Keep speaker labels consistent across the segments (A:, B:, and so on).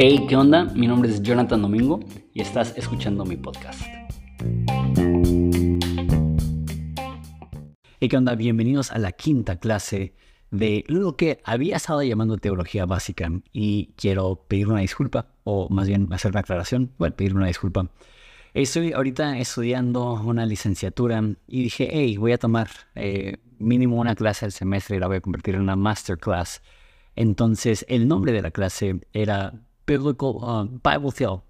A: Hey, ¿qué onda? Mi nombre es Jonathan Domingo y estás escuchando mi podcast. Hey, ¿qué onda? Bienvenidos a la quinta clase de lo que había estado llamando teología básica y quiero pedir una disculpa, o más bien hacer una aclaración, bueno, pedir una disculpa. Estoy ahorita estudiando una licenciatura y dije, hey, voy a tomar eh, mínimo una clase al semestre y la voy a convertir en una masterclass. Entonces, el nombre de la clase era Biblical uh, Bible,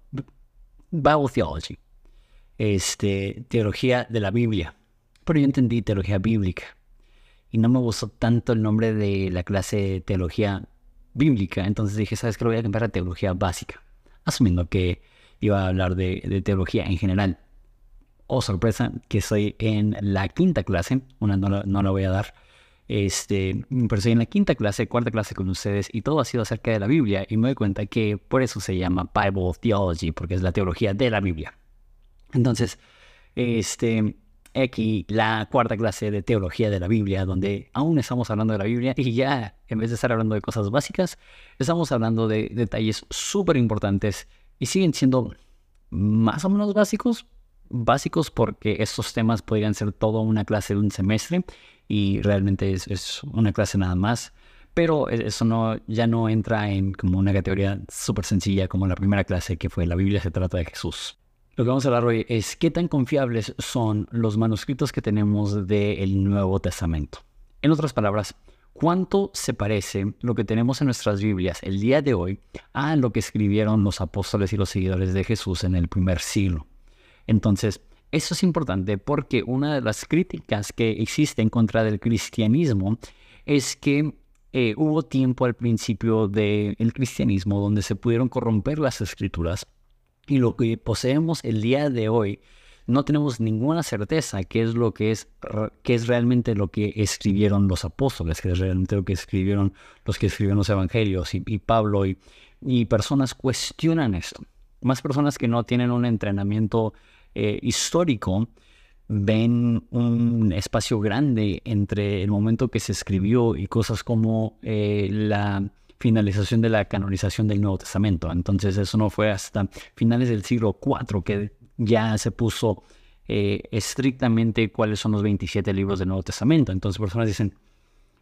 A: Bible Theology, este, teología de la Biblia. Pero yo entendí teología bíblica y no me gustó tanto el nombre de la clase teología bíblica. Entonces dije, ¿sabes qué? Lo voy a cambiar a teología básica, asumiendo que iba a hablar de, teología en general. Oh, sorpresa, que estoy en la quinta clase, una no no la voy a dar, este, pero estoy en la quinta clase, cuarta clase con ustedes y todo ha sido acerca de la Biblia y me doy cuenta que por eso se llama Bible Theology, porque es la teología de la Biblia. Entonces, este, aquí la cuarta clase de teología de la Biblia, donde aún estamos hablando de la Biblia y ya en vez de estar hablando de cosas básicas, estamos hablando de detalles súper importantes y siguen siendo más o menos básicos, básicos porque estos temas podrían ser toda una clase de un semestre y realmente es, una clase nada más. Pero e, eso no, ya no entra en como una categoría súper sencilla como la primera clase que fue la Biblia se trata de Jesús. Lo que vamos a hablar hoy es qué tan confiables son los manuscritos que tenemos del Nuevo Testamento. En otras palabras, cuánto se parece lo que tenemos en nuestras Biblias el día de hoy a lo que escribieron los apóstoles y los seguidores de Jesús en el primer siglo. Entonces, eso es importante porque una de las críticas que existe en contra del cristianismo es que eh, hubo tiempo al principio del cristianismo donde se pudieron corromper las escrituras y lo que poseemos el día de hoy, no tenemos ninguna certeza qué es lo que es, qué es realmente lo que escribieron los apóstoles, qué es realmente lo que escribieron los que escribieron los evangelios y, Pablo y, y, personas cuestionan esto. Más personas que no tienen un entrenamiento eh, histórico ven un espacio grande entre el momento que se escribió y cosas como eh, la finalización de la canonización del Nuevo Testamento. Entonces eso no fue hasta finales del siglo IV que ya se puso eh, estrictamente cuáles son los 27 libros del Nuevo Testamento. Entonces personas dicen,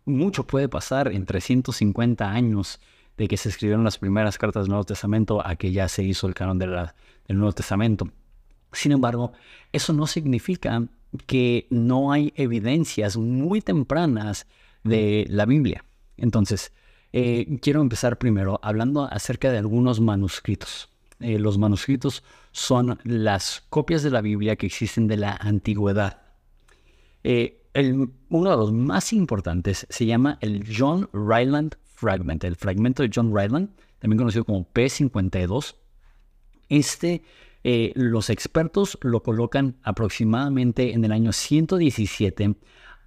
A: mucho puede pasar en 350 años de que se escribieron las primeras cartas del Nuevo Testamento a que ya se hizo el canon del Nuevo Testamento. Sin embargo, eso no significa que no hay evidencias muy tempranas de la Biblia. Entonces, eh, quiero empezar primero hablando acerca de algunos manuscritos. Eh, los manuscritos son las copias de la Biblia que existen de la antigüedad. Eh, uno de los más importantes se llama el John Ryland Fragment, el fragmento de John Ryland, también conocido como P52. Este, los expertos lo colocan aproximadamente en el año 117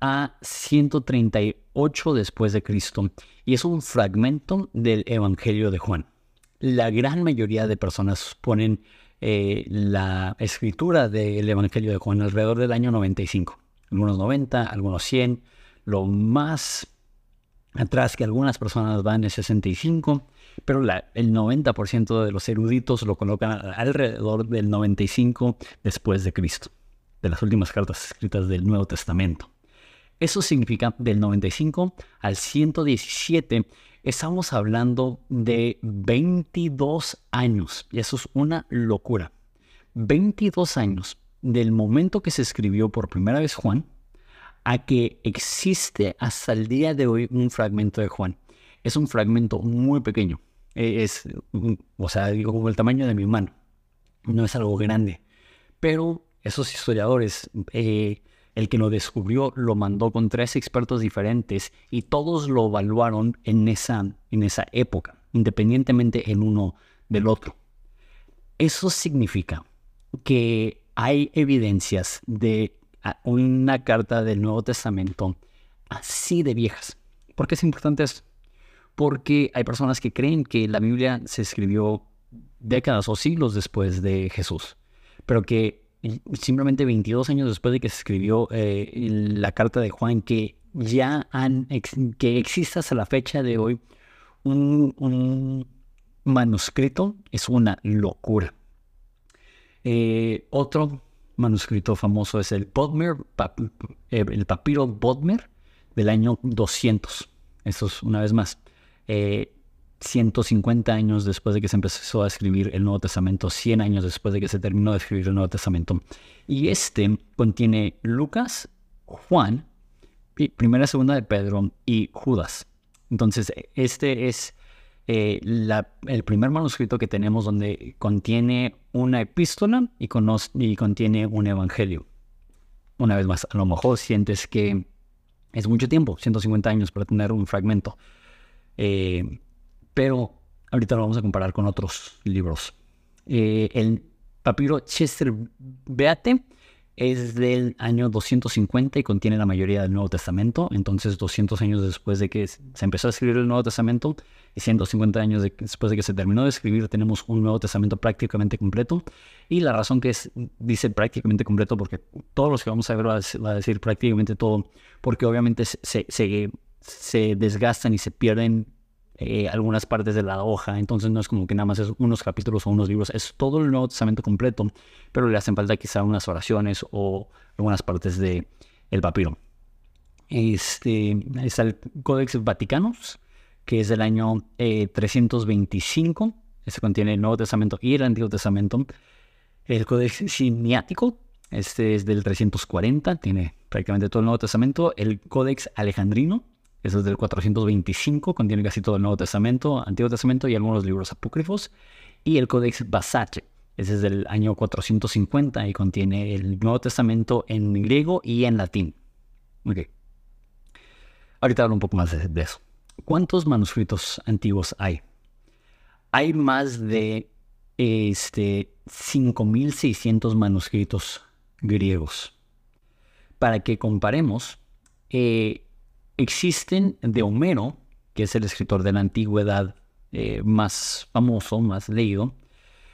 A: a 138 después de Cristo y es un fragmento del Evangelio de Juan. La gran mayoría de personas ponen eh, la escritura del Evangelio de Juan alrededor del año 95. Algunos 90, algunos 100. Lo más atrás que algunas personas van es 65, pero el 90% de los eruditos lo colocan alrededor del 95 después de Cristo, de las últimas cartas escritas del Nuevo Testamento. Eso significa del 95 al 117, estamos hablando de 22 años. Y eso es una locura. 22 años del momento que se escribió por primera vez Juan a que existe hasta el día de hoy un fragmento de Juan. Es un fragmento muy pequeño. E, es, o sea, digo, como el tamaño de mi mano. No es algo grande. Pero esos historiadores eh, el que lo descubrió lo mandó con tres expertos diferentes y todos lo evaluaron en esa, en esa época, independientemente el uno del otro. Eso significa que hay evidencias de una carta del Nuevo Testamento así de viejas. ¿Por qué es importante esto? Porque hay personas que creen que la Biblia se escribió décadas o siglos después de Jesús, pero que simplemente 22 años después de que se escribió eh, la carta de Juan, que ya han, que exista hasta la fecha de hoy un, manuscrito es una locura. Eh, otro manuscrito famoso es el Bodmer, eh, el papiro Bodmer del año 200. Eso es una vez más. 150 años después de que se empezó a escribir el Nuevo Testamento, 100 años después de que se terminó de escribir el Nuevo Testamento. Y este contiene Lucas, Juan, Primera, Segunda de Pedro y Judas. Entonces, este es eh, el primer manuscrito que tenemos donde contiene una epístola y, y contiene un evangelio. Una vez más, a lo mejor sientes que es mucho tiempo, 150 años para tener un fragmento. Eh, pero ahorita lo vamos a comparar con otros libros. Eh, el papiro Chester Beate es del año 250 y contiene la mayoría del Nuevo Testamento. Entonces, 200 años después de que se empezó a escribir el Nuevo Testamento y 150 años después de que se terminó de escribir, tenemos un Nuevo Testamento prácticamente completo. Y la razón que es, dice prácticamente completo, porque todos los que vamos a ver va a decir prácticamente todo, porque obviamente se, se, se desgastan y se pierden eh, algunas partes de la hoja, entonces no es como que nada más es unos capítulos o unos libros, es todo el Nuevo Testamento completo, pero le hacen falta quizá unas oraciones o algunas partes el papiro. Este, está el Codex Vaticanus, que es del año 325, eh, este contiene el Nuevo Testamento y el Antiguo Testamento. El Codex Siniático, este es del 340, tiene prácticamente todo el Nuevo Testamento. El Codex Alejandrino, eso es del 425, contiene casi todo el Nuevo Testamento, Antiguo Testamento y algunos libros apócrifos. Y el Codex Basace, ese es del año 450 y contiene el Nuevo Testamento en griego y en latín. Ok. Ahorita hablo un poco más de, eso. ¿Cuántos manuscritos antiguos hay? Hay más de este, 5.600 manuscritos griegos. Para que comparemos, eh, Existen de Homero, que es el escritor de la antigüedad eh, más famoso, más leído,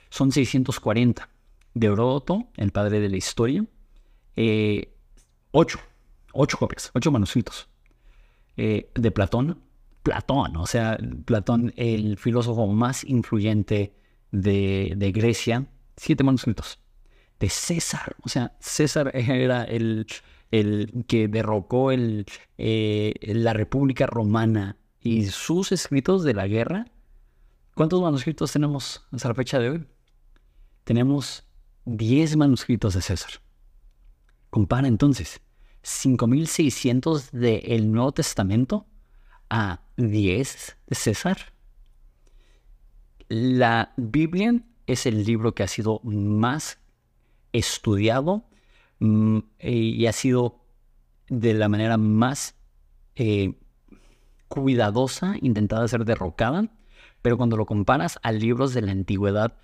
A: son 640. De Heródoto, el padre de la historia, eh, 8, 8 copias, 8 manuscritos. Eh, de Platón, Platón, o sea, Platón, el filósofo más influyente de, de Grecia, 7 manuscritos. De César, o sea, César era el, el que derrocó el, eh, la República Romana y sus escritos de la guerra, ¿cuántos manuscritos tenemos hasta la fecha de hoy? Tenemos 10 manuscritos de César. Compara entonces 5.600 del Nuevo Testamento a 10 de César. La Biblia es el libro que ha sido más estudiado y ha sido de la manera más eh, cuidadosa intentada ser derrocada, pero cuando lo comparas a libros de la antigüedad,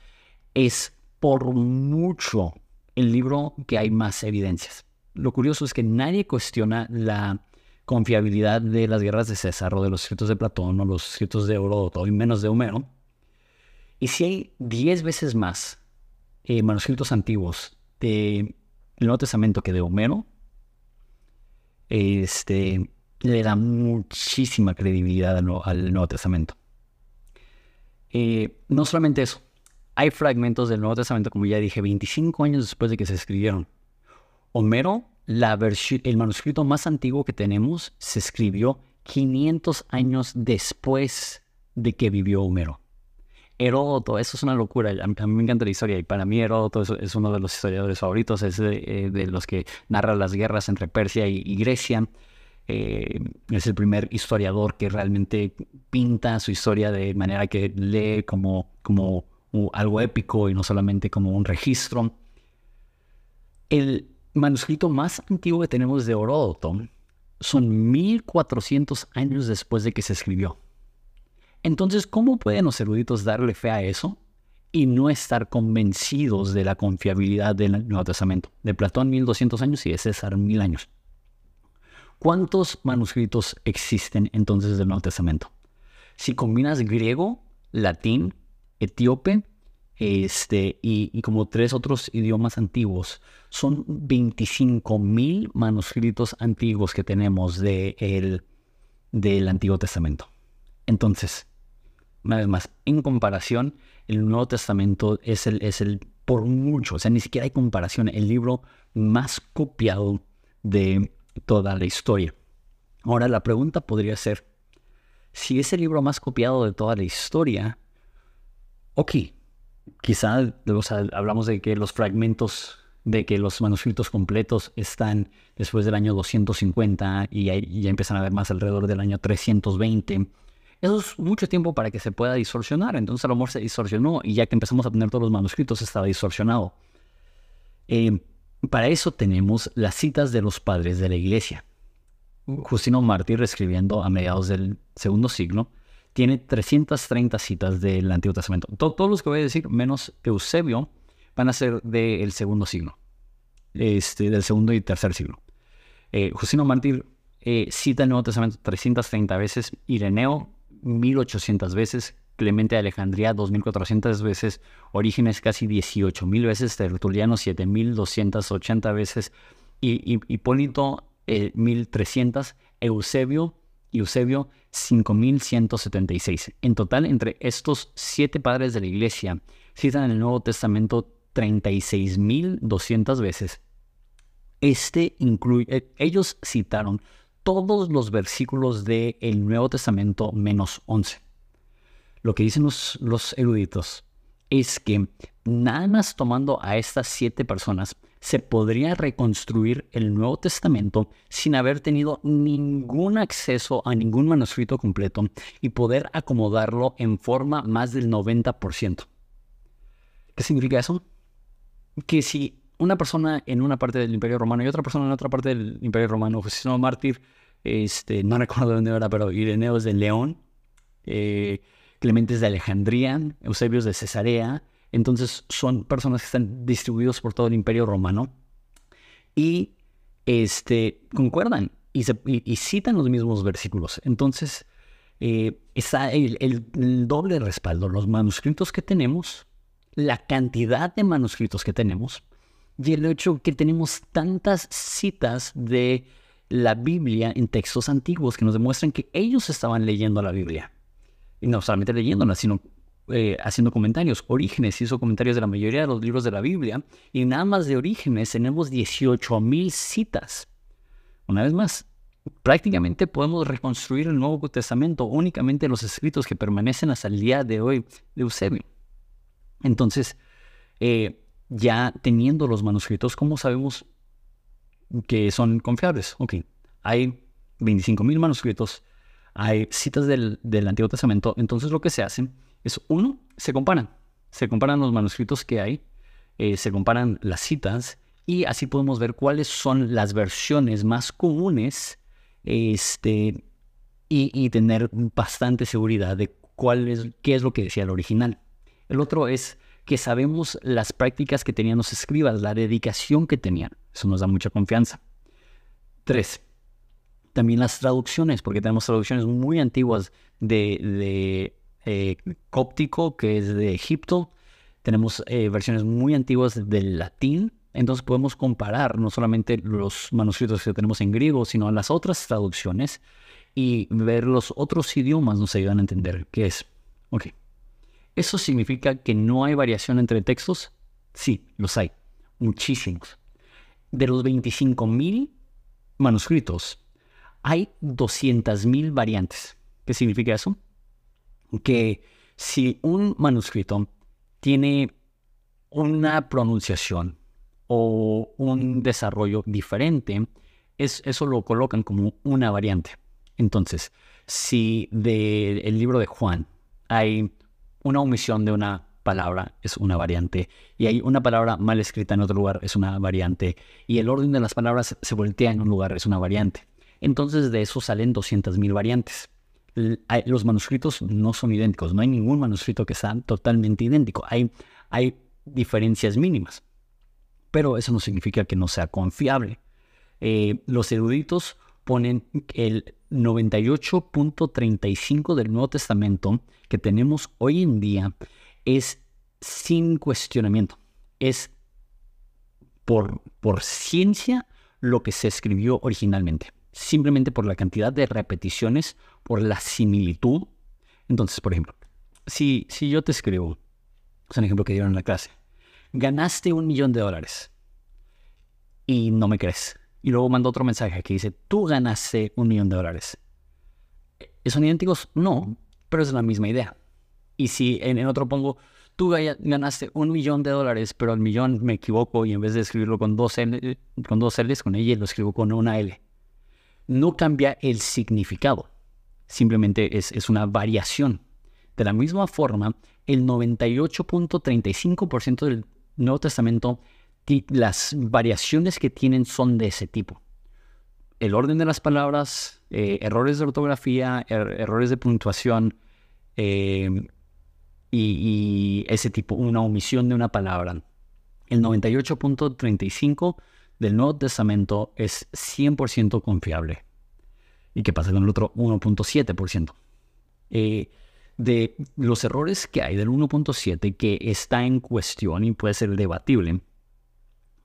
A: es por mucho el libro que hay más evidencias. Lo curioso es que nadie cuestiona la confiabilidad de las guerras de César o de los escritos de Platón o los escritos de Heródoto y menos de Homero. Y si hay 10 veces más eh, manuscritos antiguos de el Nuevo Testamento que de Homero, este, le da muchísima credibilidad al, Nuevo Testamento. Eh, no solamente eso, hay fragmentos del Nuevo Testamento, como ya dije, 25 años después de que se escribieron. Homero, la el manuscrito más antiguo que tenemos, se escribió 500 años después de que vivió Homero. Heródoto, eso es una locura. A mí, me encanta la historia y para mí Heródoto es, uno de los historiadores favoritos, es de, eh, los que narra las guerras entre Persia y, Grecia. Eh, es el primer historiador que realmente pinta su historia de manera que lee como, como algo épico y no solamente como un registro. El manuscrito más antiguo que tenemos de Heródoto son 1400 años después de que se escribió. Entonces, ¿cómo pueden los eruditos darle fe a eso y no estar convencidos de la confiabilidad del Nuevo Testamento? De Platón 1200 años y de César 1000 años. ¿Cuántos manuscritos existen entonces del Nuevo Testamento? Si combinas griego, latín, etíope, este, y, como tres otros idiomas antiguos. Son 25 mil manuscritos antiguos que tenemos de del Antiguo Testamento. Entonces, una vez más, en comparación, el Nuevo Testamento es el, es el, por mucho, o sea, ni siquiera hay comparación, el libro más copiado de toda la historia. Ahora, la pregunta podría ser, si es el libro más copiado de toda la historia, ok, quizá hablamos de que los fragmentos, de que los manuscritos completos están después del año 250 y ya, empiezan a ver más alrededor del año 320. Eso es mucho tiempo para que se pueda distorsionar. Entonces a lo mejor se distorsionó y ya que empezamos a tener todos los manuscritos estaba distorsionado. Eh, para eso tenemos las citas de los padres de la iglesia. Justino Mártir, escribiendo a mediados del segundo siglo, tiene 330 citas del Antiguo Testamento. todos los que voy a decir, menos Eusebio, van a ser del segundo siglo, este, del segundo y tercer siglo. Eh, Justino Mártir eh, cita el Nuevo Testamento 330 veces, Ireneo 1800 veces, Clemente de Alejandría 2400 veces, Orígenes casi 18000 veces, Tertuliano 7280 veces, y, Hipólito 1300, eh, Eusebio Eusebio 5176. En total, entre estos siete padres de la iglesia, citan en el Nuevo Testamento 36.200 veces. Este incluye, ellos citaron todos los versículos del Nuevo Testamento menos 11. Lo que dicen los, los eruditos es que nada más tomando a estas siete personas, se podría reconstruir el Nuevo Testamento sin haber tenido ningún acceso a ningún manuscrito completo y poder acomodarlo en forma más del 90%. ¿Qué significa eso? Que si una persona en una parte del Imperio Romano y otra persona en otra parte del Imperio Romano, no Mártir, este, no recuerdo de dónde era, pero Ireneo es de León, eh, Clementes de Alejandría, Eusebios de Cesarea, entonces son personas que están distribuidos por todo el imperio romano y este, concuerdan y, citan los mismos versículos. Entonces eh, está el, el doble respaldo, los manuscritos que tenemos, la cantidad de manuscritos que tenemos y el hecho que tenemos tantas citas de la Biblia en textos antiguos que nos demuestran que ellos estaban leyendo la Biblia. Y no solamente leyéndola, sino eh, haciendo comentarios. Orígenes hizo comentarios de la mayoría de los libros de la Biblia y nada más de Orígenes tenemos 18.000 citas. Una vez más, prácticamente podemos reconstruir el Nuevo Testamento únicamente los escritos que permanecen hasta el día de hoy de Eusebio. Entonces, eh, ya teniendo los manuscritos, ¿cómo sabemos que son confiables? Ok, hay 25.000 manuscritos, hay citas del, del Antiguo Testamento, entonces lo que se hace es uno, se comparan. Se comparan los manuscritos que hay, eh, se comparan las citas y así podemos ver cuáles son las versiones más comunes este, y, tener bastante seguridad de cuál es, qué es lo que decía el original. El otro es que sabemos las prácticas que tenían los escribas, la dedicación que tenían. Eso nos da mucha confianza. Tres, también las traducciones, porque tenemos traducciones muy antiguas de eh, cóptico, que es de Egipto. Tenemos eh, versiones muy antiguas del latín. Entonces podemos comparar no solamente los manuscritos que tenemos en griego, sino las otras traducciones y ver los otros idiomas nos ayudan a entender qué es. Ok. ¿Eso significa que no hay variación entre textos? Sí, los hay. Muchísimos. De los 25.000 manuscritos, hay 200.000 variantes. ¿Qué significa eso? que si un manuscrito tiene una pronunciación o un desarrollo diferente, es, eso lo colocan como una variante. Entonces, si del libro de Juan hay una omisión de una palabra, es una variante, y hay una palabra mal escrita en otro lugar, es una variante, y el orden de las palabras se voltea en un lugar, es una variante. Entonces de eso salen 200.000 variantes los manuscritos no son idénticos, no hay ningún manuscrito que sea totalmente idéntico, hay, hay diferencias mínimas, pero eso no significa que no sea confiable. Eh, los eruditos ponen el 98.35 del Nuevo Testamento que tenemos hoy en día es sin cuestionamiento. Es por, por ciencia lo que se escribió originalmente. Simplemente por la cantidad de repeticiones, por la similitud. Entonces, por ejemplo, si, si yo te escribo, es un ejemplo que dieron en la clase, ganaste un millón de dólares y no me crees. Y luego mando otro mensaje que dice, tú ganaste un millón de dólares. ¿Son idénticos? No, pero es la misma idea. Y si en, otro pongo, tú ganaste un millón de dólares, pero al millón me equivoco y en vez de escribirlo con dos, L, con dos L's, con ella lo escribo con una L. No cambia el significado, simplemente es, es una variación. De la misma forma, el 98.35% del Nuevo Testamento las variaciones que tienen son de ese tipo. El orden de las palabras, eh, errores de ortografía, er, errores de puntuación em, y, ese tipo, una omisión de una palabra. El 98.35 del Nuevo Testamento es 100% confiable. ¿Y qué pasa con el otro 1.7%? Eh, de los errores que hay del 1.7 que está en cuestión y puede ser debatible,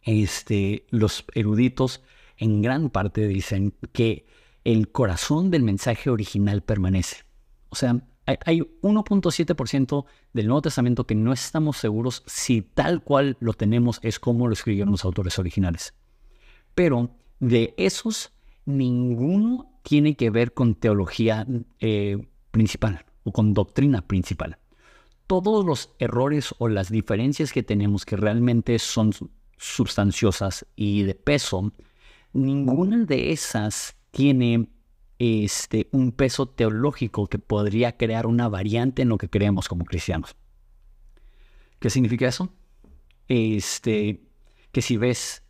A: este, los eruditos en gran parte dicen que el corazón del mensaje original permanece. O sea, hay, 1.7% del Nuevo Testamento que no estamos seguros si tal cual lo tenemos es como lo escribieron los autores originales. Pero de esos, ninguno tiene que ver con teología eh, principal o con doctrina principal. Todos los errores o las diferencias que tenemos que realmente son sustanciosas y de peso, ninguna de esas tiene este, un peso teológico que podría crear una variante en lo que creemos como cristianos. ¿Qué significa eso? Este, que si ves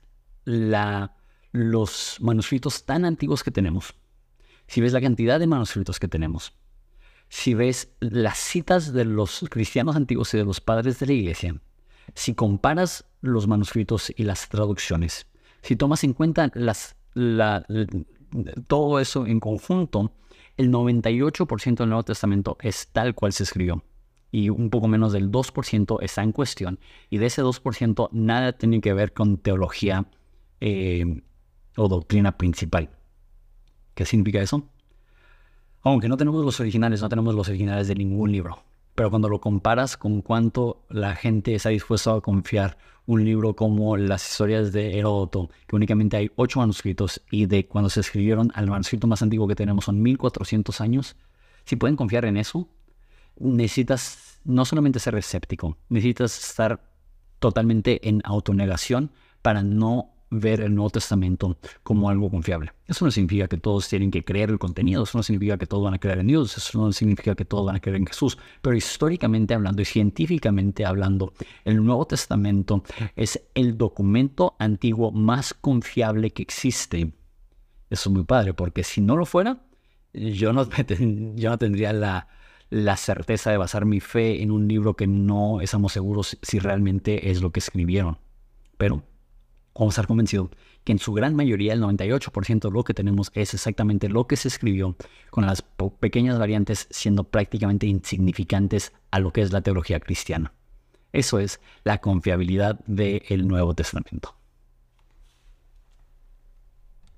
A: la, los manuscritos tan antiguos que tenemos, si ves la cantidad de manuscritos que tenemos, si ves las citas de los cristianos antiguos y de los padres de la iglesia, si comparas los manuscritos y las traducciones, si tomas en cuenta todo eso en conjunto, el 98% del Nuevo Testamento es tal cual se escribió y un poco menos del 2% está en cuestión. Y de ese 2% nada tiene que ver con teología eh, o doctrina principal. ¿Qué significa eso? Aunque no tenemos los originales, no tenemos los originales de ningún libro. Pero cuando lo comparas con cuánto la gente está dispuesta a confiar un libro como las historias de Heródoto, que únicamente hay ocho manuscritos y de cuando se escribieron al manuscrito más antiguo que tenemos son 1400 años, si pueden confiar en eso, necesitas no solamente ser escéptico, necesitas estar totalmente en autonegación para no ver el Nuevo Testamento como algo confiable. Eso no significa que todos tienen que creer el contenido, eso no significa que todos van a creer en Dios, eso no significa que todos van a creer en Jesús, pero históricamente hablando y científicamente hablando, el Nuevo Testamento es el documento antiguo más confiable que existe. Eso es muy padre, porque si no lo fuera, yo no, tendría la, la certeza de basar mi fe en un libro que no estamos seguros si realmente es lo que escribieron. Pero Vamos a estar convencidos que en su gran mayoría, el 98% de lo que tenemos es exactamente lo que se escribió, con las pequeñas variantes siendo prácticamente insignificantes a lo que es la teología cristiana. Eso es la confiabilidad del Nuevo Testamento.